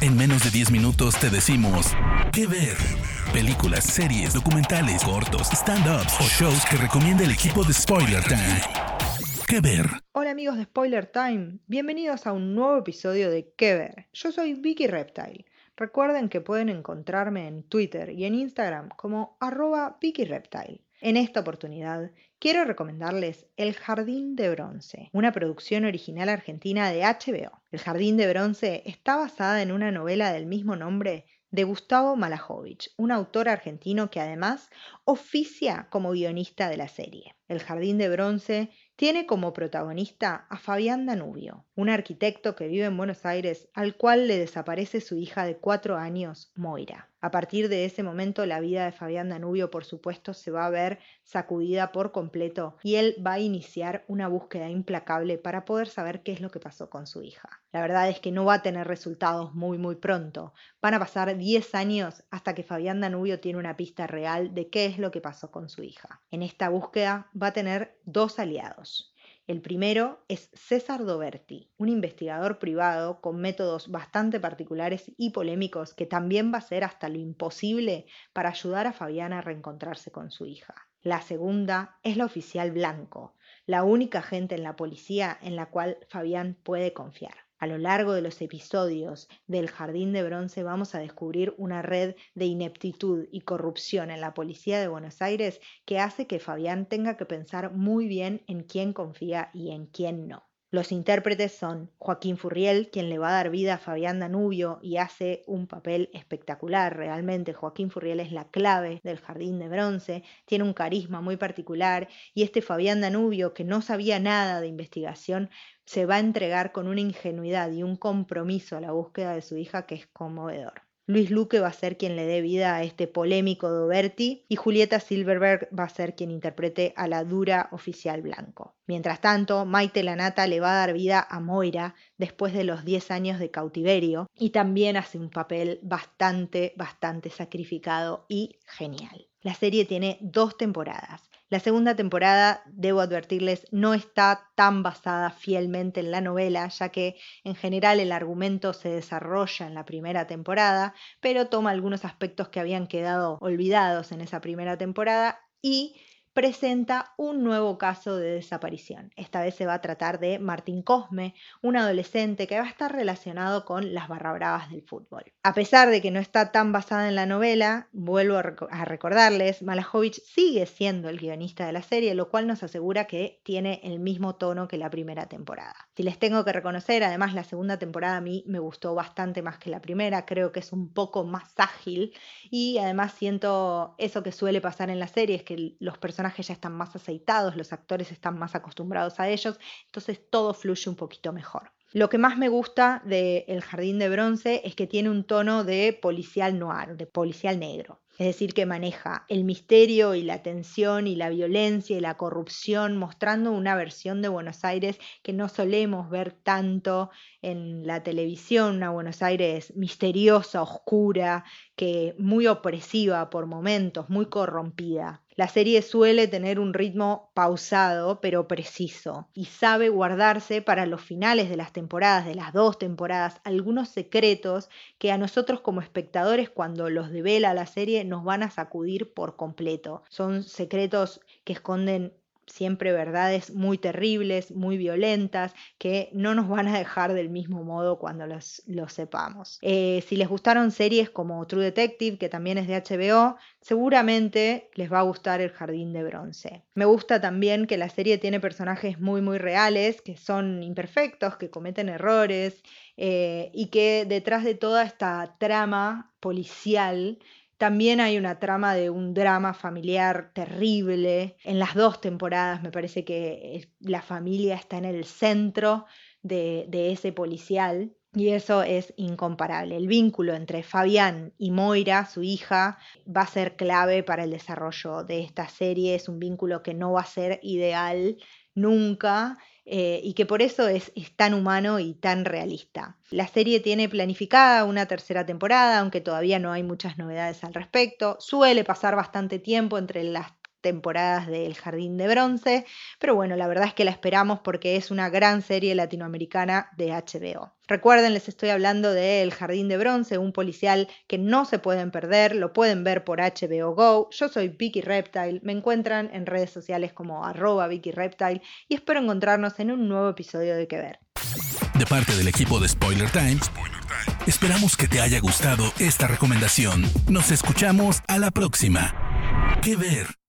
En menos de 10 minutos te decimos qué ver. Películas, series, documentales, cortos, stand-ups o shows que recomienda el equipo de Spoiler Time. ¿Qué ver? Hola amigos de Spoiler Time, bienvenidos a un nuevo episodio de ¿Qué ver? Yo soy Vicky Reptile. Recuerden que pueden encontrarme en Twitter y en Instagram como arroba. En esta oportunidad quiero recomendarles El Jardín de Bronce, una producción original argentina de HBO. El Jardín de Bronce está basada en una novela del mismo nombre de Gustavo Malajovich, un autor argentino que además oficia como guionista de la serie. El Jardín de Bronce tiene como protagonista a Fabián Danubio, un arquitecto que vive en Buenos Aires al cual le desaparece su hija de cuatro años, Moira. A partir de ese momento la vida de Fabián Danubio, por supuesto, se va a ver sacudida por completo y él va a iniciar una búsqueda implacable para poder saber qué es lo que pasó con su hija. La verdad es que no va a tener resultados muy muy pronto. Van a pasar 10 años hasta que Fabián Danubio tiene una pista real de qué es lo que pasó con su hija. En esta búsqueda va a tener dos aliados. El primero es César Doberti, un investigador privado con métodos bastante particulares y polémicos que también va a hacer hasta lo imposible para ayudar a Fabiana a reencontrarse con su hija. La segunda es la oficial Blanco, la única agente en la policía en la cual Fabián puede confiar. A lo largo de los episodios del Jardín de Bronce vamos a descubrir una red de ineptitud y corrupción en la policía de Buenos Aires que hace que Fabián tenga que pensar muy bien en quién confía y en quién no. Los intérpretes son Joaquín Furriel, quien le va a dar vida a Fabián Danubio y hace un papel espectacular. Realmente Joaquín Furriel es la clave del Jardín de Bronce, tiene un carisma muy particular y este Fabián Danubio, que no sabía nada de investigación, se va a entregar con una ingenuidad y un compromiso a la búsqueda de su hija que es conmovedor. Luis Luque va a ser quien le dé vida a este polémico Doberti y Julieta Silverberg va a ser quien interprete a la dura oficial blanco. Mientras tanto, Maite Lanata le va a dar vida a Moira después de los 10 años de cautiverio y también hace un papel bastante, bastante sacrificado y genial. La serie tiene dos temporadas. La segunda temporada, debo advertirles, no está tan basada fielmente en la novela, ya que en general el argumento se desarrolla en la primera temporada, pero toma algunos aspectos que habían quedado olvidados en esa primera temporada y presenta un nuevo caso de desaparición. Esta vez se va a tratar de Martín Cosme, un adolescente que va a estar relacionado con las barra bravas del fútbol. A pesar de que no está tan basada en la novela, vuelvo a recordarles, Malajovich sigue siendo el guionista de la serie, lo cual nos asegura que tiene el mismo tono que la primera temporada. Si les tengo que reconocer, además la segunda temporada a mí me gustó bastante más que la primera, creo que es un poco más ágil y además siento eso que suele pasar en la serie, es que los personajes ya están más aceitados, los actores están más acostumbrados a ellos, entonces todo fluye un poquito mejor. Lo que más me gusta de El Jardín de Bronce es que tiene un tono de policial noir, de policial negro. Es decir, que maneja el misterio y la tensión y la violencia y la corrupción, mostrando una versión de Buenos Aires que no solemos ver tanto en la televisión, una Buenos Aires misteriosa, oscura, que muy opresiva por momentos, muy corrompida. La serie suele tener un ritmo pausado pero preciso y sabe guardarse para los finales de las temporadas, de las dos temporadas, algunos secretos que a nosotros como espectadores cuando los devela la serie nos van a sacudir por completo. Son secretos que esconden siempre verdades muy terribles, muy violentas, que no nos van a dejar del mismo modo cuando los, sepamos. Eh, si les gustaron series como True Detective, que también es de HBO, seguramente les va a gustar El Jardín de Bronce. Me gusta también que la serie tiene personajes muy, muy reales, que son imperfectos, que cometen errores, eh, y que detrás de toda esta trama policial, también hay una trama de un drama familiar terrible. En las dos temporadas me parece que la familia está en el centro de, ese policial. Y eso es incomparable. El vínculo entre Fabián y Moira, su hija, va a ser clave para el desarrollo de esta serie. Es un vínculo que no va a ser ideal nunca eh, y que por eso es, tan humano y tan realista. La serie tiene planificada una tercera temporada, aunque todavía no hay muchas novedades al respecto. Suele pasar bastante tiempo entre las temporadas de El Jardín de Bronce, pero bueno, la verdad es que la esperamos porque es una gran serie latinoamericana de HBO. Recuerden, les estoy hablando de El Jardín de Bronce, un policial que no se pueden perder, lo pueden ver por HBO Go. Yo soy Vicky Reptile, me encuentran en redes sociales como arroba Vicky Reptile y espero encontrarnos en un nuevo episodio de Que Ver. De parte del equipo de Spoiler Times, esperamos que te haya gustado esta recomendación. Nos escuchamos a la próxima. Que Ver.